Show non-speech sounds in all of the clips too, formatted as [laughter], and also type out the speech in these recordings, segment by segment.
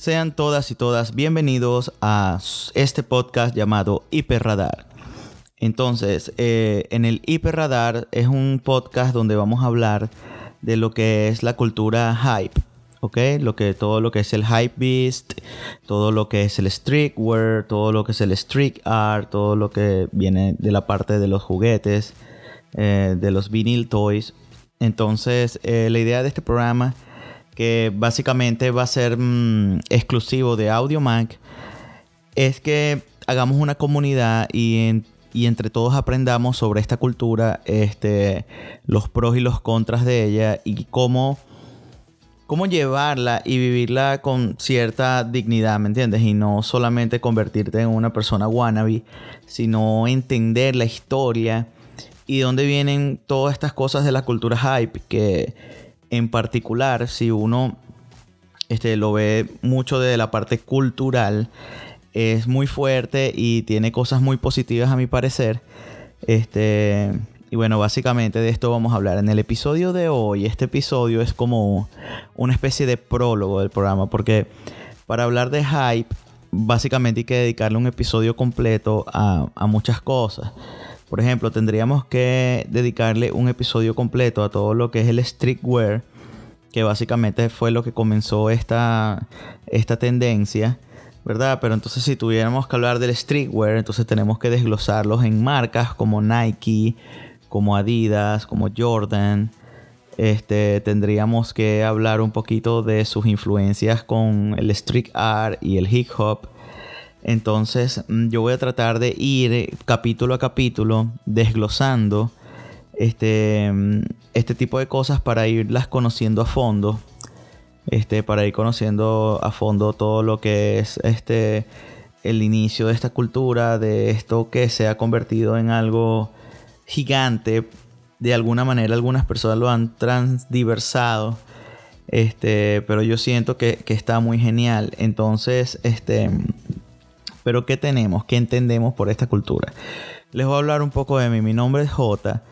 Sean todas y todas bienvenidos a este podcast llamado Hiperradar. Entonces, eh, en el Hiperradar es un podcast donde vamos a hablar de lo que es la cultura hype, ¿ok? Lo que, todo lo que es el hype beast, todo lo que es el streetwear, todo lo que es el street art, todo lo que viene de la parte de los juguetes, eh, de los vinyl toys. Entonces, eh, la idea de este programa que básicamente va a ser mm, exclusivo de AudioMac, es que hagamos una comunidad y, entre todos aprendamos sobre esta cultura, este, los pros y los contras de ella y cómo, cómo llevarla y vivirla con cierta dignidad, ¿me entiendes? Y no solamente convertirte en una persona wannabe, sino entender la historia y dónde vienen todas estas cosas de la cultura hype que en particular, si uno este, lo ve mucho de la parte cultural, es muy fuerte y tiene cosas muy positivas a mi parecer. Este, y bueno, básicamente de esto vamos a hablar. En el episodio de hoy, este episodio es como una especie de prólogo del programa, porque para hablar de hype, básicamente hay que dedicarle un episodio completo a, a muchas cosas. Por ejemplo, tendríamos que dedicarle un episodio completo a todo lo que es el streetwear, que básicamente fue lo que comenzó esta, esta tendencia, ¿verdad? Pero entonces si tuviéramos que hablar del streetwear, entonces tenemos que desglosarlos en marcas como Nike, como Adidas, como Jordan. Este, tendríamos que hablar un poquito de sus influencias con el street art y el hip hop entonces mm, yo voy a tratar de ir eh, capítulo a capítulo desglosando este, mm, este tipo de cosas para irlas conociendo a fondo. Este, para ir conociendo a fondo todo lo que es este el inicio de esta cultura, de esto que se ha convertido en algo gigante. De alguna manera algunas personas lo han transdiversado. Este, pero yo siento que, que está muy genial. Entonces, este pero ¿qué tenemos? ¿Qué entendemos por esta cultura? Les voy a hablar un poco de mí. Mi nombre es J.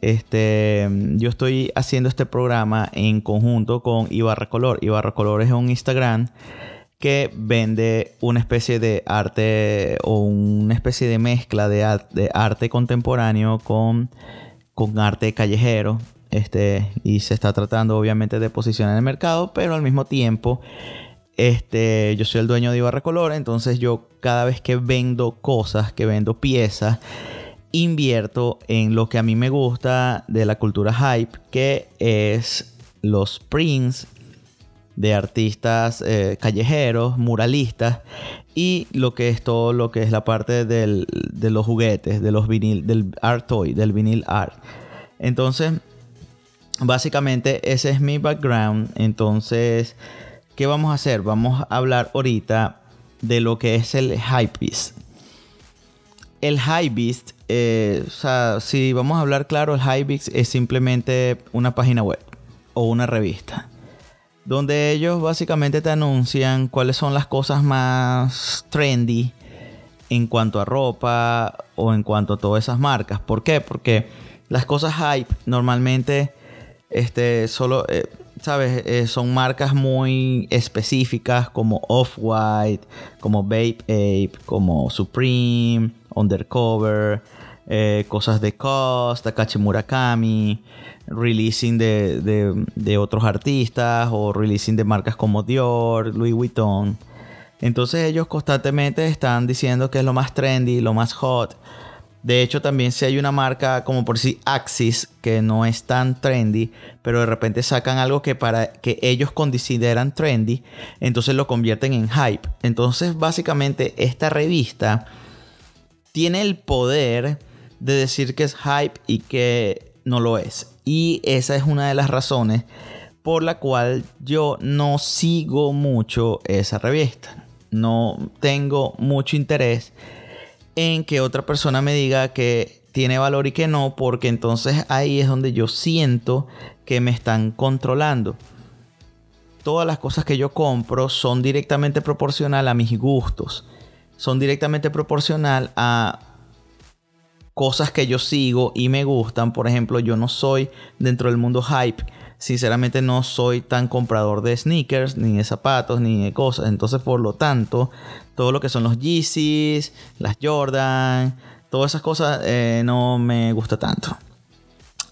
Este, yo estoy haciendo este programa en conjunto con Ibarra Color. Ibarra Color es un Instagram que vende una especie de arte o una especie de mezcla de, arte contemporáneo con, con arte callejero. Este, y se está tratando obviamente de posicionar el mercado, pero al mismo tiempo este, yo soy el dueño de Ibarra Color, entonces yo cada vez que vendo cosas, que vendo piezas, invierto en lo que a mí me gusta de la cultura hype, que es los prints de artistas eh, callejeros, muralistas, y lo que es todo lo que es la parte de los juguetes, de los vinil, del art toy, del vinil art. Entonces, básicamente ese es mi background. Entonces, ¿Qué vamos a hacer? Vamos a hablar ahorita de lo que es el Hypebeast. El Hypebeast, eh, o sea, si vamos a hablar claro, el Hypebeast es simplemente una página web o una revista. Donde ellos básicamente te anuncian cuáles son las cosas más trendy en cuanto a ropa o en cuanto a todas esas marcas. ¿Por qué? Porque las cosas hype normalmente este, solo, eh, ¿sabes? Eh, son marcas muy específicas como Off-White, como Bape Ape, como Supreme, Undercover, eh, cosas de Cost, Takachi Murakami, releasing de, de, otros artistas o releasing de marcas como Dior, Louis Vuitton. Entonces ellos constantemente están diciendo que es lo más trendy, lo más hot de hecho, también si hay una marca como por si Axis, que no es tan trendy, pero de repente sacan algo que para que ellos consideran trendy, entonces lo convierten en hype. Entonces, básicamente, esta revista tiene el poder de decir que es hype y que no lo es. Y esa es una de las razones por la cual yo no sigo mucho esa revista. No tengo mucho interés en que otra persona me diga que tiene valor y que no, porque entonces ahí es donde yo siento que me están controlando. Todas las cosas que yo compro son directamente proporcional a mis gustos. Son directamente proporcional a cosas que yo sigo y me gustan. Por ejemplo, yo no soy dentro del mundo hype. Sinceramente no soy tan comprador de sneakers, ni de zapatos, ni de cosas. Entonces, por lo tanto, todo lo que son los Yeezys, las Jordan, todas esas cosas eh, no me gusta tanto.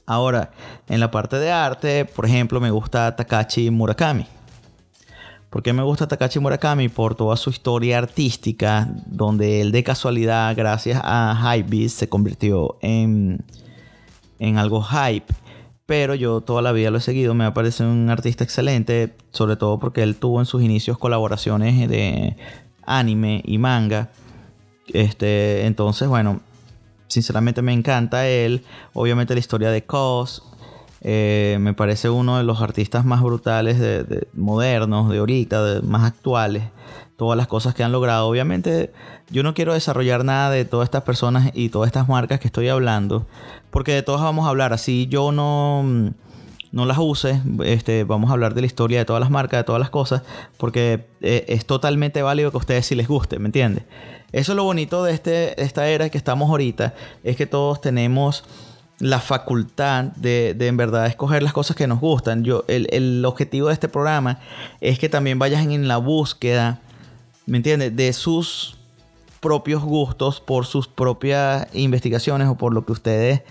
Ahora, en la parte de arte, por ejemplo, me gusta Takashi Murakami. ¿Por qué me gusta Takashi Murakami? Por toda su historia artística, donde él de casualidad, gracias a Hypebeast, se convirtió en, en algo hype. Pero yo toda la vida lo he seguido, me parece un artista excelente, sobre todo porque él tuvo en sus inicios colaboraciones de anime y manga. Este, entonces, bueno, sinceramente me encanta él. Obviamente la historia de Cos. Eh, me parece uno de los artistas más brutales, de, modernos, de ahorita, más actuales. Todas las cosas que han logrado. Obviamente yo no quiero desarrollar nada de todas estas personas y todas estas marcas que estoy hablando. Porque de todas vamos a hablar. Así yo no no las use, este, vamos a hablar de la historia de todas las marcas, de todas las cosas, porque eh, es totalmente válido que a ustedes sí les guste, ¿me entiendes? Eso es lo bonito de este, esta era que estamos ahorita, es que todos tenemos la facultad de, en verdad escoger las cosas que nos gustan. Yo, el, objetivo de este programa es que también vayan en la búsqueda, ¿me entiendes? De sus propios gustos, por sus propias investigaciones o por lo que ustedes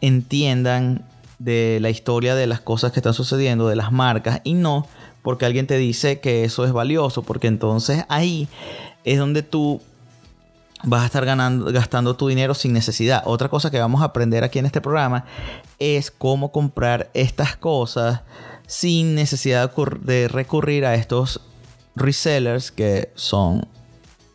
entiendan de la historia de las cosas que están sucediendo, de las marcas, y no porque alguien te dice que eso es valioso, porque entonces ahí es donde tú vas a estar ganando, gastando tu dinero sin necesidad. Otra cosa que vamos a aprender aquí en este programa es cómo comprar estas cosas sin necesidad de recurrir a estos resellers que son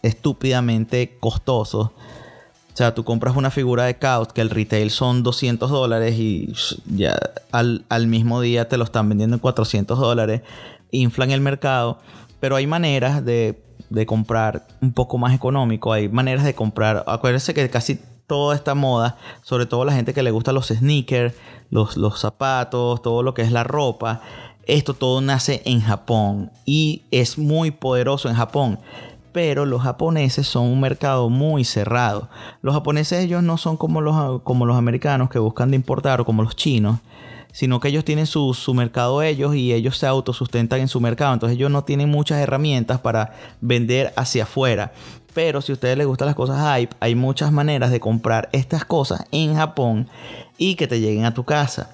estúpidamente costosos. O sea, tú compras una figura de Caos que el retail son 200 dólares y ya al, al mismo día te lo están vendiendo en 400 dólares. Inflan el mercado. Pero hay maneras de de comprar un poco más económico. Hay maneras de comprar. Acuérdense que casi toda esta moda, sobre todo la gente que le gusta los sneakers, los, los zapatos, todo lo que es la ropa, esto todo nace en Japón y es muy poderoso en Japón. Pero los japoneses son un mercado muy cerrado. Los japoneses ellos no son como los, como los americanos que buscan de importar o como los chinos sino que ellos tienen su, mercado ellos y ellos se autosustentan en su mercado. Entonces ellos no tienen muchas herramientas para vender hacia afuera. Pero si a ustedes les gustan las cosas hype, hay muchas maneras de comprar estas cosas en Japón y que te lleguen a tu casa.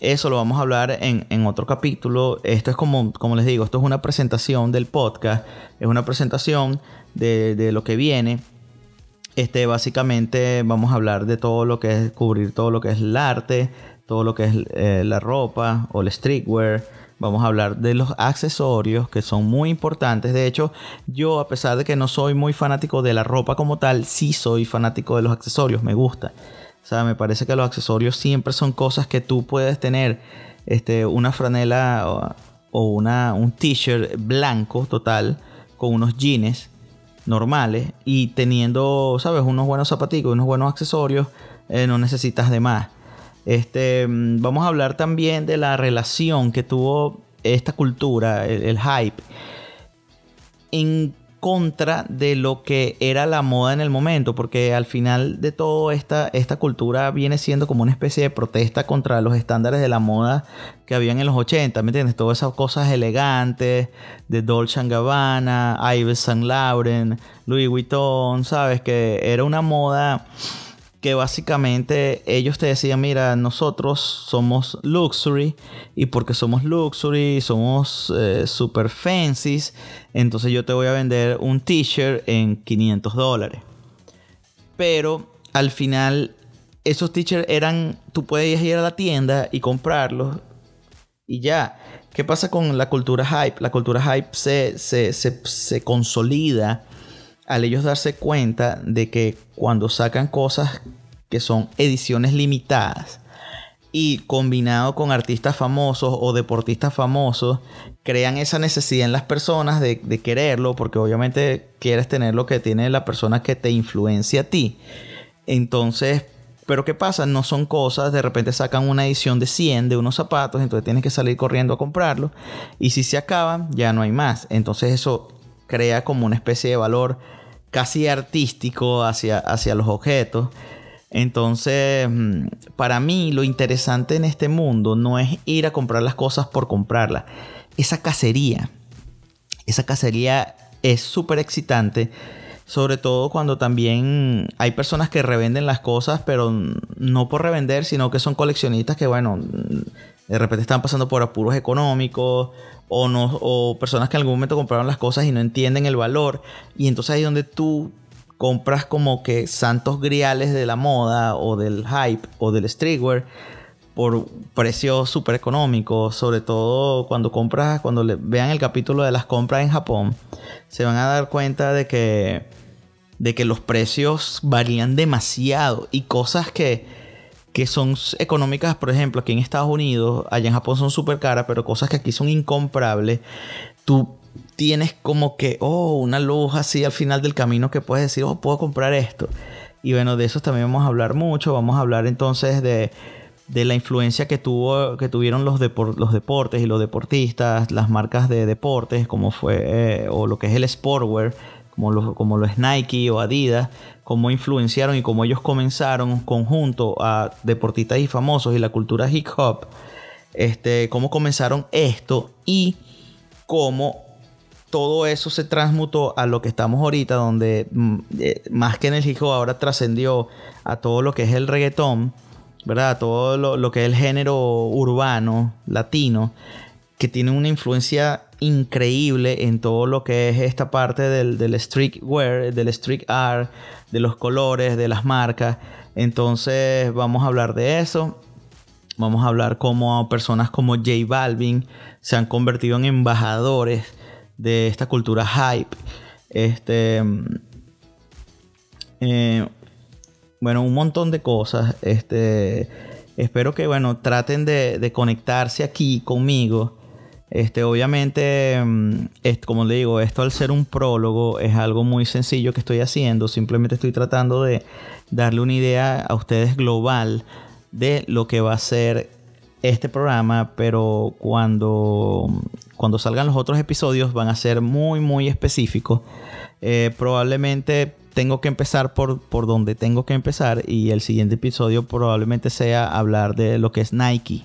Eso lo vamos a hablar en, otro capítulo. Esto es como, como les digo, esto es una presentación del podcast. Es una presentación de, de lo que viene. Este, básicamente vamos a hablar de todo lo que es cubrir todo lo que es el arte, todo lo que es eh, la ropa o el streetwear. Vamos a hablar de los accesorios que son muy importantes. De hecho, yo a pesar de que no soy muy fanático de la ropa como tal, sí soy fanático de los accesorios. Me gusta. O sea, me parece que los accesorios siempre son cosas que tú puedes tener. Este, una franela o, una, un t-shirt blanco total con unos jeans normales y teniendo, ¿sabes? Unos buenos zapaticos, unos buenos accesorios, eh, no necesitas de más. Este, mm, vamos a hablar también de la relación que tuvo esta cultura, el, hype, en contra de lo que era la moda en el momento, porque al final de todo esta, esta cultura viene siendo como una especie de protesta contra los estándares de la moda que habían en los 80, ¿me entiendes? Todas esas cosas elegantes de Dolce Gabbana, Yves Saint Laurent, Louis Vuitton, ¿sabes? Que era una moda que básicamente ellos te decían, mira, nosotros somos luxury y porque somos luxury, somos eh, super fancy, entonces yo te voy a vender un t-shirt en 500 dólares. Pero al final esos t-shirts eran, tú puedes ir a la tienda y comprarlos y ya. ¿Qué pasa con la cultura hype? La cultura hype se, se, se consolida al ellos darse cuenta de que cuando sacan cosas que son ediciones limitadas y combinado con artistas famosos o deportistas famosos, crean esa necesidad en las personas de, quererlo, porque obviamente quieres tener lo que tiene la persona que te influencia a ti. Entonces, pero ¿qué pasa? No son cosas, de repente sacan una edición de 100 de unos zapatos, entonces tienes que salir corriendo a comprarlo, y si se acaban, ya no hay más. Entonces eso crea como una especie de valor casi artístico hacia, hacia los objetos. Entonces, mm, para mí lo interesante en este mundo no es ir a comprar las cosas por comprarlas. Esa cacería, esa cacería es súper excitante. Sobre todo cuando también hay personas que revenden las cosas, pero no por revender, sino que son coleccionistas que, bueno, de repente están pasando por apuros económicos o, no, o personas que en algún momento compraron las cosas y no entienden el valor. Y entonces ahí es donde tú compras como que santos griales de la moda o del hype o del streetwear por precios súper económicos, sobre todo cuando compras, cuando vean el capítulo de las compras en Japón, se van a dar cuenta de que, de que los precios varían demasiado y cosas que, que son económicas, por ejemplo, aquí en Estados Unidos, allá en Japón son súper caras, pero cosas que aquí son incomprables, tú tienes como que, oh, una luz así al final del camino que puedes decir, oh, puedo comprar esto. Y bueno, de eso también vamos a hablar mucho. Vamos a hablar entonces de, de la influencia que, tuvo, que tuvieron los, los deportes y los deportistas, las marcas de deportes, como fue, eh, o lo que es el sportwear, como lo, como lo es Nike o Adidas, cómo influenciaron y cómo ellos comenzaron conjunto a deportistas y famosos y la cultura hip hop, este, cómo comenzaron esto y cómo todo eso se transmutó a lo que estamos ahorita, donde mm, eh, más que en el hip hop ahora trascendió a todo lo que es el reggaetón, ¿verdad? A todo lo, que es el género urbano, latino, que tiene una influencia increíble en todo lo que es esta parte del, del streetwear, del street art, de los colores, de las marcas. Entonces vamos a hablar de eso. Vamos a hablar cómo personas como J Balvin se han convertido en embajadores de esta cultura hype. Este. Eh, bueno, un montón de cosas. Este. Espero que, bueno, traten de, conectarse aquí conmigo. Este, obviamente, mm, como le digo, esto al ser un prólogo es algo muy sencillo que estoy haciendo. Simplemente estoy tratando de darle una idea a ustedes global de lo que va a ser este programa, pero cuando, cuando salgan los otros episodios van a ser muy, muy específicos. Eh, probablemente tengo que empezar por, por donde tengo que empezar y el siguiente episodio probablemente sea hablar de lo que es Nike.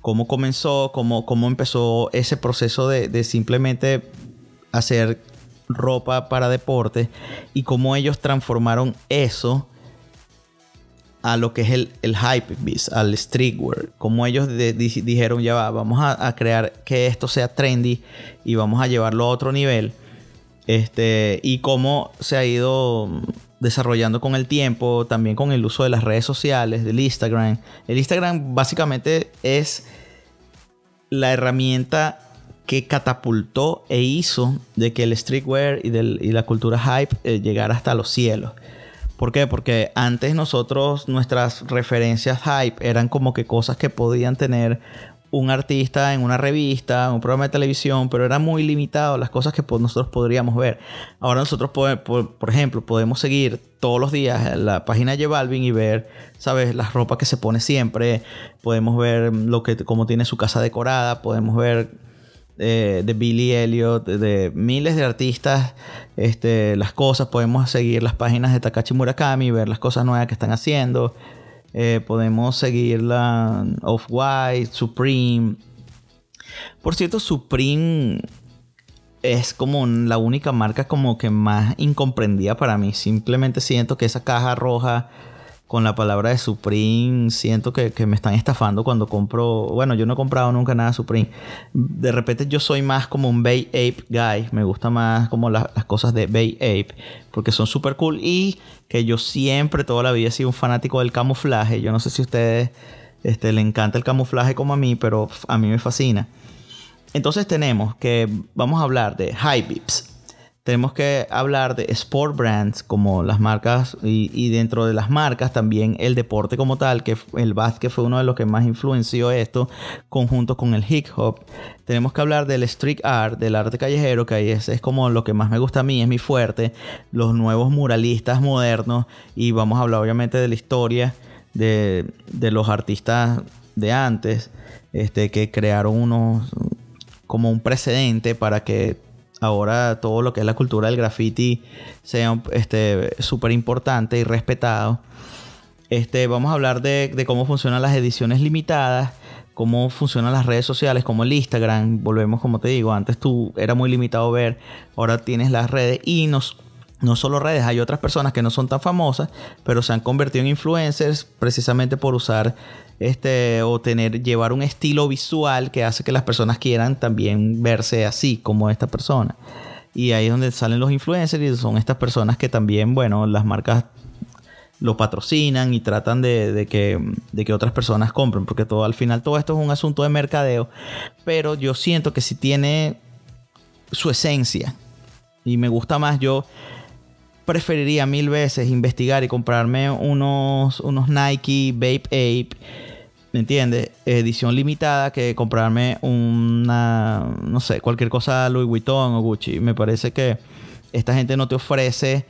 Cómo comenzó, cómo, cómo empezó ese proceso de, de simplemente hacer ropa para deporte y cómo ellos transformaron eso a lo que es el, el hype beast, al streetwear. Como ellos dijeron, ya va, vamos a, crear que esto sea trendy y vamos a llevarlo a otro nivel. Este, y cómo se ha ido desarrollando con el tiempo, también con el uso de las redes sociales, del Instagram. El Instagram básicamente es la herramienta que catapultó e hizo de que el streetwear y, la cultura hype eh, llegara hasta los cielos. ¿Por qué? Porque antes nosotros, nuestras referencias hype eran como que cosas que podían tener un artista en una revista, un programa de televisión, pero era muy limitado las cosas que nosotros podríamos ver. Ahora nosotros, por, ejemplo, podemos seguir todos los días la página de Balvin y ver, ¿sabes? Las ropas que se pone siempre. Podemos ver lo que, cómo tiene su casa decorada. Podemos ver eh, de Billy Elliot, de, miles de artistas, este, las cosas, podemos seguir las páginas de Takashi Murakami, ver las cosas nuevas que están haciendo, eh, podemos seguir la Off-White, Supreme. Por cierto, Supreme es como la única marca como que más incomprendida para mí. Simplemente siento que esa caja roja con la palabra de Supreme, siento que, me están estafando cuando compro. Bueno, yo no he comprado nunca nada Supreme. De repente yo soy más como un Bay Ape guy. Me gusta más como las cosas de Bay Ape. Porque son súper cool. Y que yo siempre, toda la vida, he sido un fanático del camuflaje. Yo no sé si a ustedes este, le encanta el camuflaje como a mí, pero a mí me fascina. Entonces tenemos que vamos a hablar de Beeps tenemos que hablar de sport brands como las marcas y, dentro de las marcas también el deporte como tal, que el básquet fue uno de los que más influenció esto, conjunto con el hip hop. Tenemos que hablar del street art, del arte callejero, que ahí es, es como lo que más me gusta a mí, es mi fuerte, los nuevos muralistas modernos y vamos a hablar obviamente de la historia de, de los artistas de antes, este, que crearon unos como un precedente para que ahora todo lo que es la cultura del graffiti sea este súper importante y respetado. Este, vamos a hablar de, de cómo funcionan las ediciones limitadas cómo funcionan las redes sociales, como el Instagram. Volvemos, como te digo, antes tú era muy limitado ver, ahora tienes las redes y nos, no solo redes, hay otras personas que no son tan famosas, pero se han convertido en influencers precisamente por usar este o tener llevar un estilo visual que hace que las personas quieran también verse así como esta persona. Y ahí es donde salen los influencers y son estas personas que también, bueno, las marcas lo patrocinan y tratan de, que, de, que, otras personas compren, porque todo al final todo esto es un asunto de mercadeo, pero yo siento que si tiene su esencia y me gusta más, yo preferiría mil veces investigar y comprarme unos, unos Nike Vape Ape, ¿me entiendes? Edición limitada que comprarme una, no sé, cualquier cosa Louis Vuitton o Gucci. Me parece que esta gente no te ofrece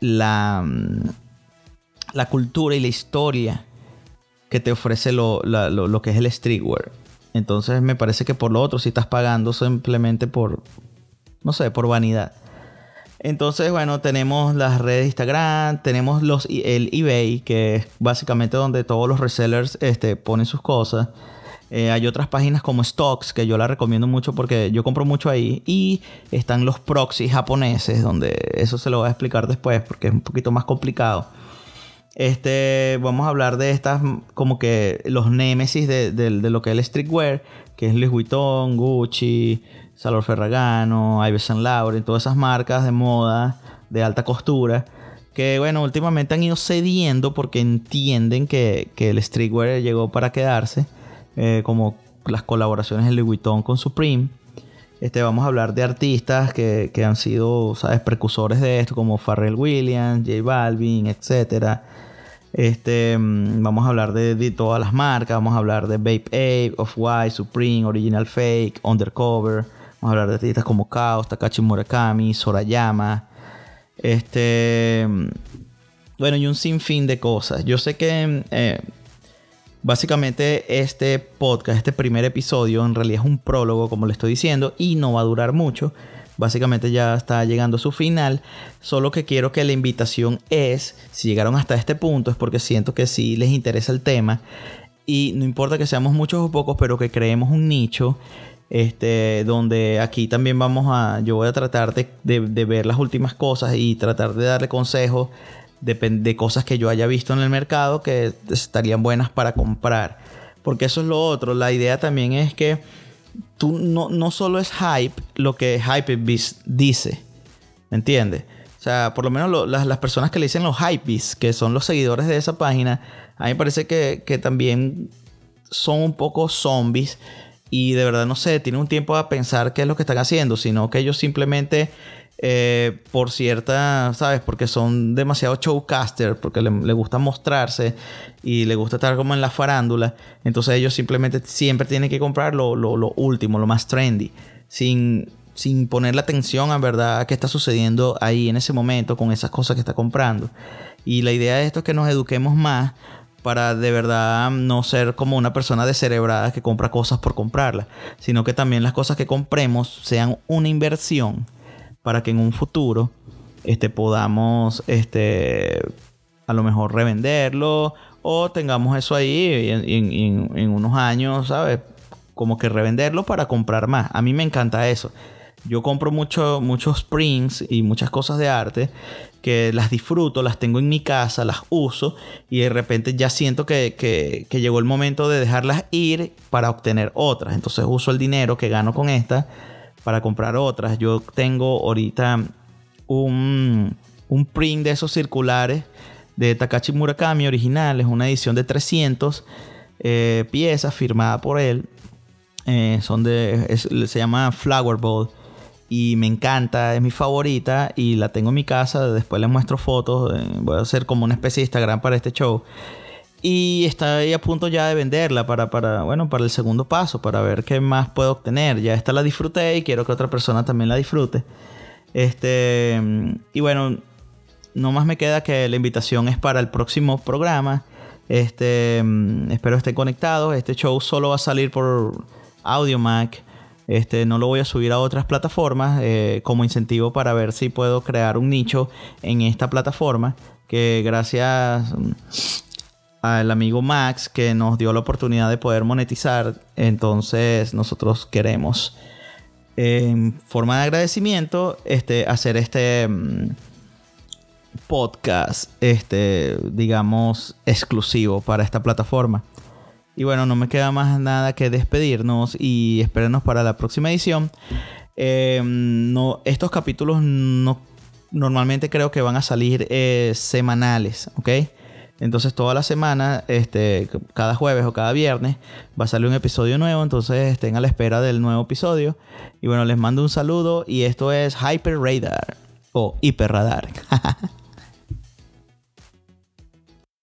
la la cultura y la historia que te ofrece lo, que es el streetwear. Entonces me parece que por lo otro si estás pagando simplemente por, no sé, por vanidad. Entonces, bueno, tenemos las redes de Instagram, tenemos los, el eBay, que es básicamente donde todos los resellers este, ponen sus cosas. Eh, hay otras páginas como Stocks, que yo la recomiendo mucho porque yo compro mucho ahí. Y están los proxies japoneses, donde eso se lo voy a explicar después porque es un poquito más complicado. Este, vamos a hablar de estas, como que los némesis de, lo que es el streetwear, que es Louis Vuitton, Gucci, Salor Ferragamo, Yves Saint Laurent, todas esas marcas de moda de alta costura. Que bueno, últimamente han ido cediendo porque entienden que, el streetwear llegó para quedarse. Eh, como las colaboraciones de Louis Vuitton con Supreme. Este, vamos a hablar de artistas que, que, han sido, ¿sabes?, precursores de esto, como Pharrell Williams, J Balvin, etcétera. Este, mm, vamos a hablar de, todas las marcas. Vamos a hablar de Bape Ape, Off-White, Supreme, Original Fake, Undercover. Hablar de artistas como Chaos, Takashi Murakami, Sorayama. Este. Bueno, y un sinfín de cosas. Yo sé que. Eh, básicamente este podcast, este primer episodio, en realidad es un prólogo, como le estoy diciendo, y no va a durar mucho básicamente ya está llegando a su final. Solo que quiero que la invitación es, si llegaron hasta este punto, es porque siento que sí les interesa el tema. Y no importa que seamos muchos o pocos, pero que creemos un nicho. Este, donde aquí también vamos a, yo voy a tratar de, ver las últimas cosas y tratar de darle consejos de, de cosas que yo haya visto en el mercado que estarían buenas para comprar. Porque eso es lo otro. La idea también es que tú no, no solo es hype lo que Hypebeast dice, ¿me entiendes? O sea, por lo menos las, personas que le dicen los Hypebeast, que son los seguidores de esa página, a mí me parece que, que también son un poco zombies y de verdad no sé, tienen un tiempo a pensar qué es lo que están haciendo, sino que ellos simplemente eh, por cierta, ¿sabes? Porque son demasiado showcaster, porque le, gusta mostrarse y le gusta estar como en la farándula. Entonces ellos simplemente siempre tienen que comprar lo, último, lo más trendy, sin, sin poner atención a verdad a qué está sucediendo ahí en ese momento con esas cosas que está comprando. Y la idea de esto es que nos eduquemos más para de verdad no ser como una persona descerebrada que compra cosas por comprarlas, sino que también las cosas que compremos sean una inversión para que en un futuro este, podamos este, a lo mejor revenderlo o tengamos eso ahí en, en, unos años, ¿sabes? Como que revenderlo para comprar más. A mí me encanta eso. Yo compro mucho, muchos prints y muchas cosas de arte que las disfruto, las tengo en mi casa, las uso y de repente ya siento que, que, llegó el momento de dejarlas ir para obtener otras. Entonces uso el dinero que gano con esta para comprar otras. Yo tengo ahorita un, un print de esos circulares de Takashi Murakami original. Es una edición de 300 eh, piezas firmada por él. Eh, son de, se llama Flower Bowl y me encanta, es mi favorita y la tengo en mi casa. Después les muestro fotos. Eh, voy a hacer como una especie de Instagram para este show. Y está ahí a punto ya de venderla para, para, bueno, para el segundo paso, para ver qué más puedo obtener. Ya esta la disfruté y quiero que otra persona también la disfrute. Este, y bueno, no más me queda que la invitación es para el próximo programa. Este, espero estén conectados. Este show solo va a salir por Audio Mac. Este, no lo voy a subir a otras plataformas eh, como incentivo para ver si puedo crear un nicho en esta plataforma. Que gracias mm, al amigo Max que nos dio la oportunidad de poder monetizar. Entonces nosotros queremos en forma de agradecimiento este, hacer este mm, podcast, este, digamos, exclusivo para esta plataforma. Y bueno, no me queda más nada que despedirnos y espérenos para la próxima edición. Eh, no, estos capítulos no, normalmente creo que van a salir eh, semanales, ¿ok? Entonces toda la semana, este, cada jueves o cada viernes, va a salir un episodio nuevo. Entonces estén a la espera del nuevo episodio. Y bueno, les mando un saludo y esto es Hyper Radar o Hiper Radar. [laughs]